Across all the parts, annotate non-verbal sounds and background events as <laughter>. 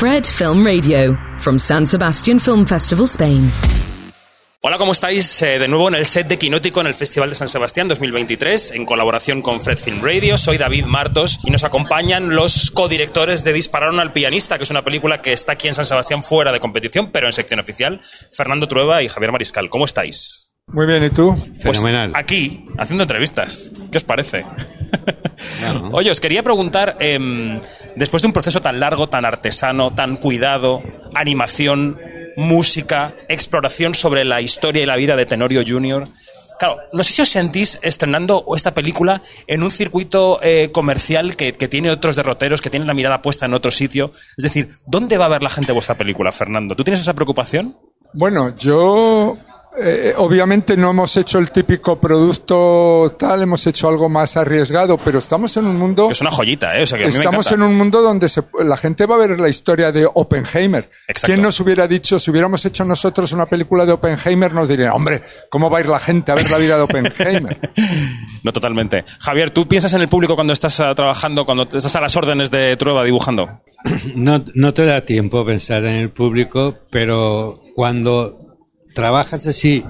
Fred Film Radio, from San Sebastian Film Festival, Spain. Hola, ¿cómo estáis? Eh, de nuevo en el set de Quinótico en el Festival de San Sebastián 2023, en colaboración con Fred Film Radio. Soy David Martos y nos acompañan los codirectores de Dispararon al pianista, que es una película que está aquí en San Sebastián fuera de competición, pero en sección oficial. Fernando Trueba y Javier Mariscal. ¿Cómo estáis? Muy bien, ¿y tú? Pues Fenomenal. aquí, haciendo entrevistas. ¿Qué os parece? Oye, os quería preguntar, em, después de un proceso tan largo, tan artesano, tan cuidado, animación, música, exploración sobre la historia y la vida de Tenorio Jr., Claro, no sé si os sentís estrenando esta película en un circuito eh, comercial que, que tiene otros derroteros, que tiene la mirada puesta en otro sitio. Es decir, ¿dónde va a ver la gente vuestra película, Fernando? ¿Tú tienes esa preocupación? Bueno, yo eh, obviamente no hemos hecho el típico producto tal, hemos hecho algo más arriesgado, pero estamos en un mundo... Es una joyita, ¿eh? O sea, que a mí me Estamos en un mundo donde se- la gente va a ver la historia de Oppenheimer. Exacto. ¿Quién nos hubiera dicho, si hubiéramos hecho nosotros una película de Oppenheimer, nos dirían, hombre, ¿cómo va a ir la gente a ver la vida de Oppenheimer? <laughs> No, totalmente. Javier, ¿tú piensas en el público cuando estás ah, trabajando, cuando estás a las órdenes de Trueba dibujando? No, no te da tiempo pensar en el público, pero cuando trabajas así,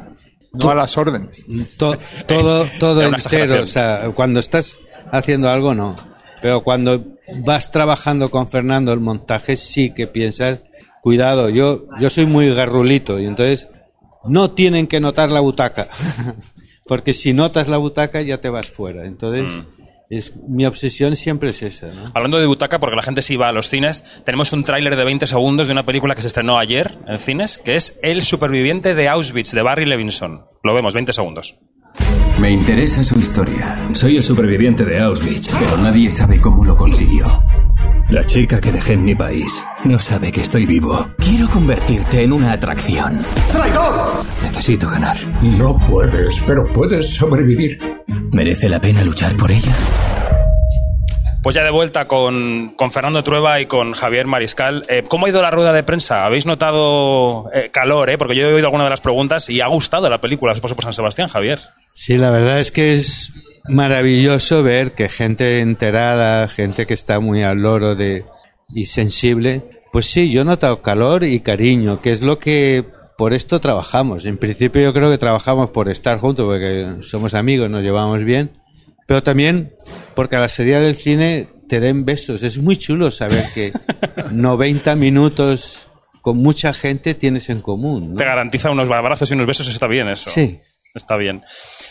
no a las órdenes. to- todo, <laughs> todo entero, o sea, cuando estás haciendo algo, no. Pero cuando vas trabajando con Fernando el montaje, sí que piensas, cuidado, yo, yo soy muy garrulito y entonces no tienen que notar la butaca. <laughs> Porque si notas la butaca ya te vas fuera. Entonces, Mm. Es, mi obsesión siempre es esa, ¿no? Hablando de butaca, porque la gente sí va a los cines, tenemos un tráiler de 20 segundos de una película que se estrenó ayer en cines, que es El superviviente de Auschwitz, de Barry Levinson. Lo vemos, 20 segundos. Me interesa su historia. Soy el superviviente de Auschwitz, pero nadie sabe cómo lo consiguió. La chica que dejé en mi país no sabe que estoy vivo. Quiero convertirte en una atracción. Necesito ganar. No puedes, pero puedes sobrevivir. ¿Merece la pena luchar por ella? Pues ya de vuelta con, con Fernando Trueba y con Javier Mariscal. Eh, ¿Cómo ha ido la rueda de prensa? ¿Habéis notado eh, calor? Eh? Porque yo he oído alguna de las preguntas y ha gustado la película, paso por San Sebastián, Javier. Sí, la verdad es que es maravilloso ver que gente enterada, gente que está muy al loro de, y sensible, pues sí, yo he notado calor y cariño, que es lo que por esto trabajamos. En principio yo creo que trabajamos por estar juntos, porque somos amigos, nos llevamos bien, pero también porque a la salida del cine te den besos. Es muy chulo saber que <laughs> 90 minutos con mucha gente tienes en común. ¿no? Te garantiza unos abrazos y unos besos, está bien eso. Sí. Está bien.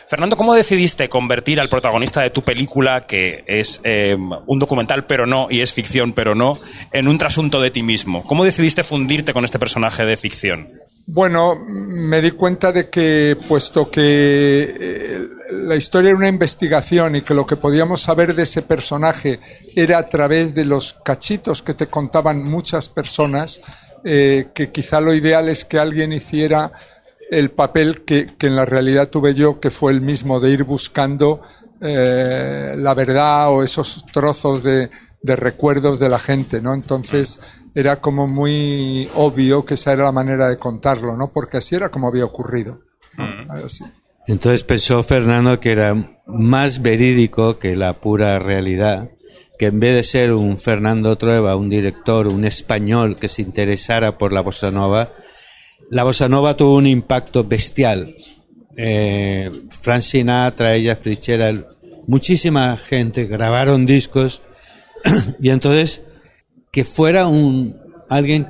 Fernando, ¿cómo decidiste convertir al protagonista de tu película, que es eh, un documental pero no, y es ficción pero no, en un trasunto de ti mismo? ¿Cómo decidiste fundirte con este personaje de ficción? Bueno, me di cuenta de que, puesto que eh, la historia era una investigación y que lo que podíamos saber de ese personaje era a través de los cachitos que te contaban muchas personas, eh, que quizá lo ideal es que alguien hiciera el papel que, que en la realidad tuve yo, que fue el mismo de ir buscando eh, la verdad o esos trozos de, de recuerdos de la gente, ¿no? Entonces era como muy obvio que esa era la manera de contarlo, ¿no? Porque así era como había ocurrido. ¿no? Así. Entonces pensó Fernando que era más verídico que la pura realidad, que en vez de ser un Fernando Trueba, un director, un español que se interesara por la bossa nova, la bossa nova tuvo un impacto bestial. Eh, Frank Sinatra, ella Fitzgerald, muchísima gente grabaron discos <clears throat> y entonces que fuera un alguien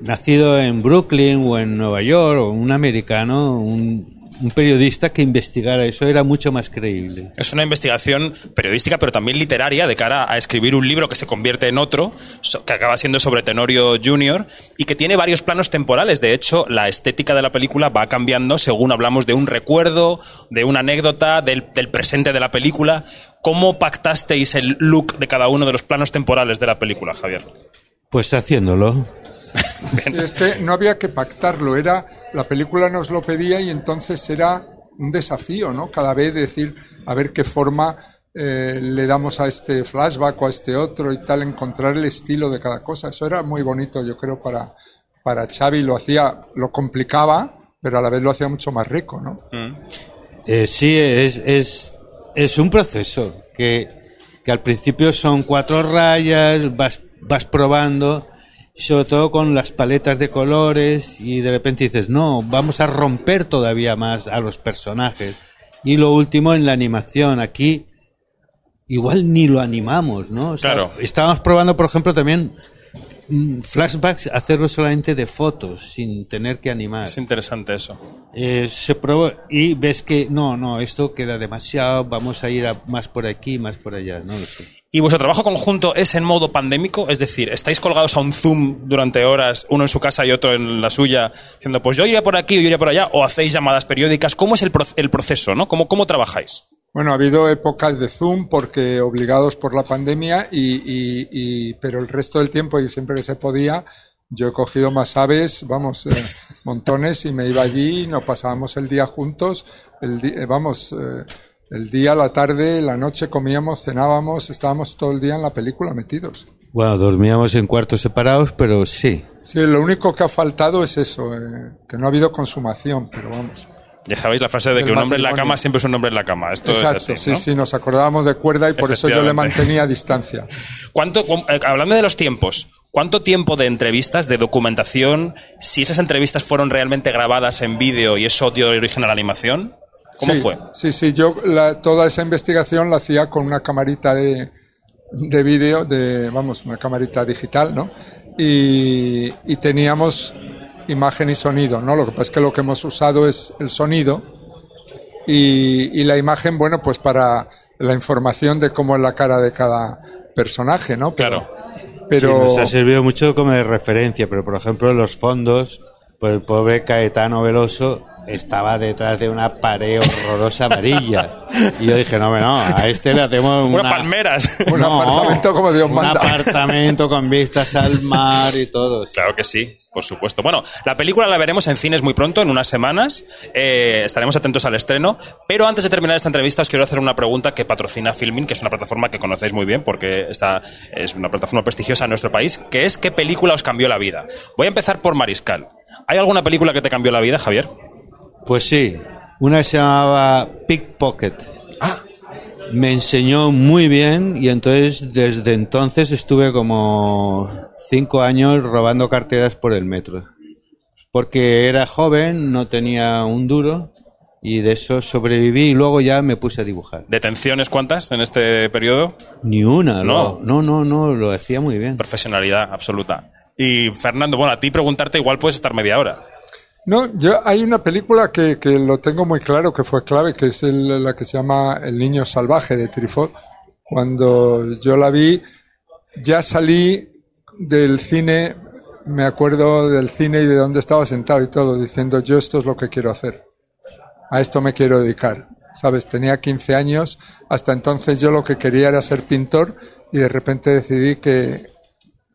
nacido en Brooklyn o en Nueva York o un americano, un, periodista que investigara eso era mucho más creíble. Es una investigación periodística, pero también literaria, de cara a escribir un libro que se convierte en otro, que acaba siendo sobre Tenorio Jr., y que tiene varios planos temporales. De hecho, la estética de la película va cambiando según hablamos de un recuerdo, de una anécdota, del presente de la película. ¿Cómo pactasteis el look de cada uno de los planos temporales de la película, Javier? Pues haciéndolo. Sí, es que no había que pactarlo, era la película nos lo pedía y entonces era un desafío, ¿no? Cada vez decir a ver qué forma eh, le damos a este flashback o a este otro y tal, encontrar el estilo de cada cosa. Eso era muy bonito, yo creo, para, para Xavi. Lo hacía, lo complicaba, pero a la vez lo hacía mucho más rico, ¿no? Eh, sí, es, es, es un proceso que, que al principio son cuatro rayas, vas, vas probando sobre todo con las paletas de colores y de repente dices, no, vamos a romper todavía más a los personajes. Y lo último en la animación, aquí igual ni lo animamos, ¿no? O sea, Claro. Estábamos probando, por ejemplo, también flashbacks, hacerlo solamente de fotos, sin tener que animar. Es interesante eso. Eh, se probó y ves que no, no, esto queda demasiado, vamos a ir a- más por aquí, más por allá, no lo sé. ¿Y vuestro trabajo conjunto es en modo pandémico? Es decir, ¿estáis colgados a un Zoom durante horas, uno en su casa y otro en la suya, diciendo, pues yo iré por aquí, yo iré por allá, o hacéis llamadas periódicas? ¿Cómo es el, pro- el proceso, no? ¿Cómo, ¿Cómo trabajáis? Bueno, ha habido épocas de Zoom porque obligados por la pandemia y, y- y- pero el resto del tiempo y siempre que se podía yo he cogido más aves, vamos, eh, <laughs> montones y me iba allí y nos pasábamos el día juntos, el di- eh, vamos, eh, el día, la tarde, la noche comíamos, cenábamos, estábamos todo el día en la película metidos. Bueno, dormíamos en cuartos separados, pero sí. Sí, lo único que ha faltado es eso, eh, que no ha habido consumación, pero vamos. Ya sabéis la frase de que un hombre en la cama siempre es un hombre en la cama. Esto Exacto, es así, sí, ¿no? sí, nos acordábamos de cuerda y por eso yo le mantenía a distancia. <laughs> ¿Cuánto, cu- eh, hablando de los tiempos, ¿cuánto tiempo de entrevistas, de documentación, si esas entrevistas fueron realmente grabadas en vídeo y eso dio origen a la animación? ¿Cómo sí, fue? Sí, sí, yo la- toda esa investigación la hacía con una camarita de, de vídeo, de, vamos, una camarita digital, ¿no? Y, y teníamos imagen y sonido, ¿no? Lo que pasa es que lo que hemos usado es el sonido y, y la imagen, bueno, pues para la información de cómo es la cara de cada personaje, ¿no? Pero, Claro. Pero, Sí, nos ha servido mucho como de referencia, pero por ejemplo los fondos, pues el pobre Caetano Veloso estaba detrás de una pared horrorosa amarilla. Y yo dije, no, no, a este le hacemos una... Unas palmeras. <laughs> Un apartamento como Dios un manda. apartamento con vistas al mar y todo. Claro que sí, por supuesto. Bueno, la película la veremos en cines muy pronto, en unas semanas. Eh, estaremos atentos al estreno. Pero antes de terminar esta entrevista, os quiero hacer una pregunta que patrocina Filmin, que es una plataforma que conocéis muy bien porque esta es una plataforma prestigiosa en nuestro país, que es ¿qué película os cambió la vida? Voy a empezar por Mariscal. ¿Hay alguna película que te cambió la vida, Javier? Pues sí, una se llamaba Pickpocket. Ah, Me enseñó muy bien y entonces desde entonces estuve como cinco años robando carteras por el metro. Porque era joven, no tenía un duro y de eso sobreviví y luego ya me puse a dibujar. ¿detenciones cuántas en este periodo? Ni una, No. no, no, no, no, lo hacía muy bien. Profesionalidad absoluta. Y Fernando, bueno, a ti preguntarte igual puedes estar media hora. No, yo hay una película que, que lo tengo muy claro que fue clave, que es el- la que se llama El niño salvaje de Truffaut. Cuando yo la vi, ya salí del cine, me acuerdo del cine y de dónde estaba sentado y todo, diciendo yo esto es lo que quiero hacer. A esto me quiero dedicar. Sabes, tenía 15 años, hasta entonces yo lo que quería era ser pintor y de repente decidí que,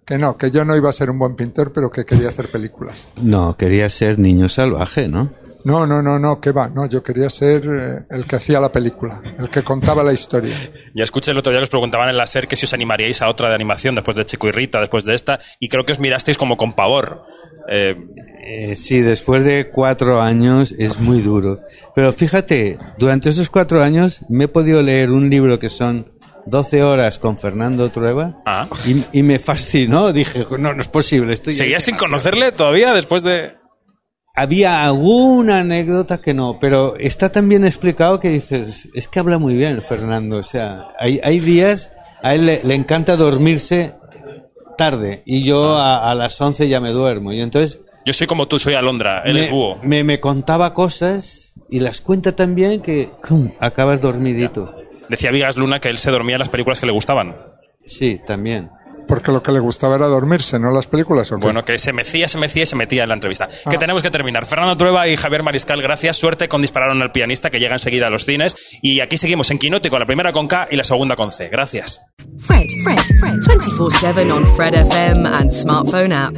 que no, que yo no iba a ser un buen pintor, pero que quería hacer películas. No, quería ser niño salvaje, ¿no? No, no, no, no, que va, no, yo quería ser eh, el que hacía la película, el que contaba la historia. Ya escuché el otro día que os preguntaban en la SER que si os animaríais a otra de animación después de Chico y Rita, después de esta, y creo que os mirasteis como con pavor. Eh, Eh, sí, después de cuatro años es muy duro. Pero fíjate, durante esos cuatro años me he podido leer un libro que son 12 horas con Fernando Trueba Ah. y, y me fascinó. Dije, no, no es posible. Estoy ¿Seguías sin conocerle todavía después de...? Había alguna anécdota que no, pero está tan bien explicado que dices, es que habla muy bien Fernando. O sea, hay, hay días, a él le, le encanta dormirse tarde y yo a, a las 11 ya me duermo. Y entonces Yo soy como tú, soy Alondra, él es me, búho. me, me contaba cosas y las cuenta tan bien que ¡cum! acabas dormidito. Decía Vigas Luna que él se dormía en las películas que le gustaban. Sí, también. Porque lo que le gustaba era dormirse, no las películas. ¿o qué? Bueno, que se mecía, se mecía y se metía en la entrevista. Ah. Que tenemos que terminar. Fernando Trueba y Javier Mariscal, gracias. Suerte con Dispararon al pianista, que llega enseguida a los cines. Y aquí seguimos en Quinótico, la primera con K y la segunda con C. Gracias. Fred, Fred, Fred, 24 7 on Fred FM and smartphone app.